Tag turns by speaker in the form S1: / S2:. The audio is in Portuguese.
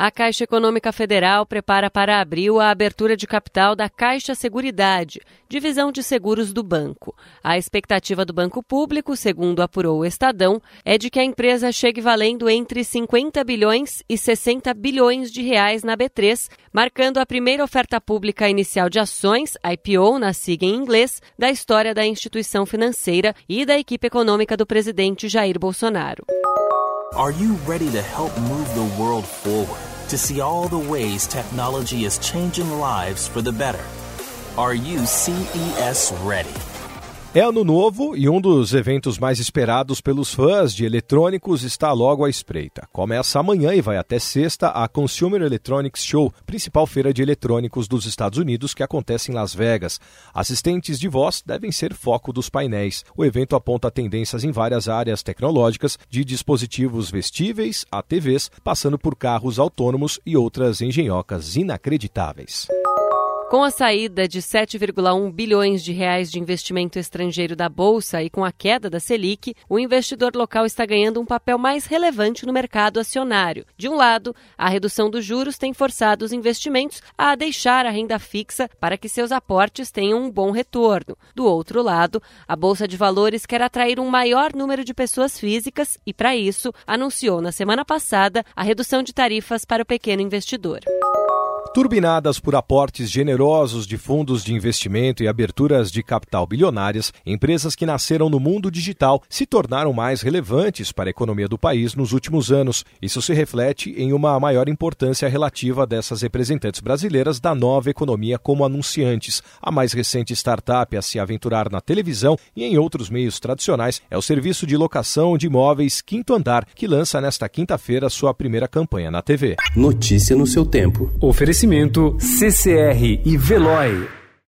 S1: A Caixa Econômica Federal prepara para abril a abertura de capital da Caixa Seguridade, divisão de seguros do banco. A expectativa do Banco Público, segundo apurou o Estadão, é de que a empresa chegue valendo entre 50 bilhões e 60 bilhões de reais na B3, marcando a primeira oferta pública inicial de ações, IPO na sigla em inglês, da história da instituição financeira e da equipe econômica do presidente Jair Bolsonaro.
S2: Are you ready to help move the world forward? To see all the ways technology is changing lives for the better? Are you CES ready?
S3: É ano novo e um dos eventos mais esperados pelos fãs de eletrônicos está logo à espreita. Começa amanhã e vai até sexta a Consumer Electronics Show, principal feira de eletrônicos dos Estados Unidos que acontece em Las Vegas. Assistentes de voz devem ser foco dos painéis. O evento aponta tendências em várias áreas tecnológicas, de dispositivos vestíveis a TVs, passando por carros autônomos e outras engenhocas inacreditáveis.
S1: Com a saída de 7,1 bilhões de reais de investimento estrangeiro da bolsa e com a queda da Selic, o investidor local está ganhando um papel mais relevante no mercado acionário. De um lado, a redução dos juros tem forçado os investimentos a deixar a renda fixa para que seus aportes tenham um bom retorno. Do outro lado, a bolsa de valores quer atrair um maior número de pessoas físicas e, para isso, anunciou na semana passada a redução de tarifas para o pequeno investidor.
S3: Turbinadas por aportes generosos de fundos de investimento e aberturas de capital bilionárias, empresas que nasceram no mundo digital se tornaram mais relevantes para a economia do país nos últimos anos. Isso se reflete em uma maior importância relativa dessas representantes brasileiras da nova economia como anunciantes. A mais recente startup a se aventurar na televisão e em outros meios tradicionais é o serviço de locação de imóveis Quinto Andar, que lança nesta quinta-feira sua primeira campanha na TV.
S4: Notícia no seu tempo.
S5: Oferecimento CCR e Veloy.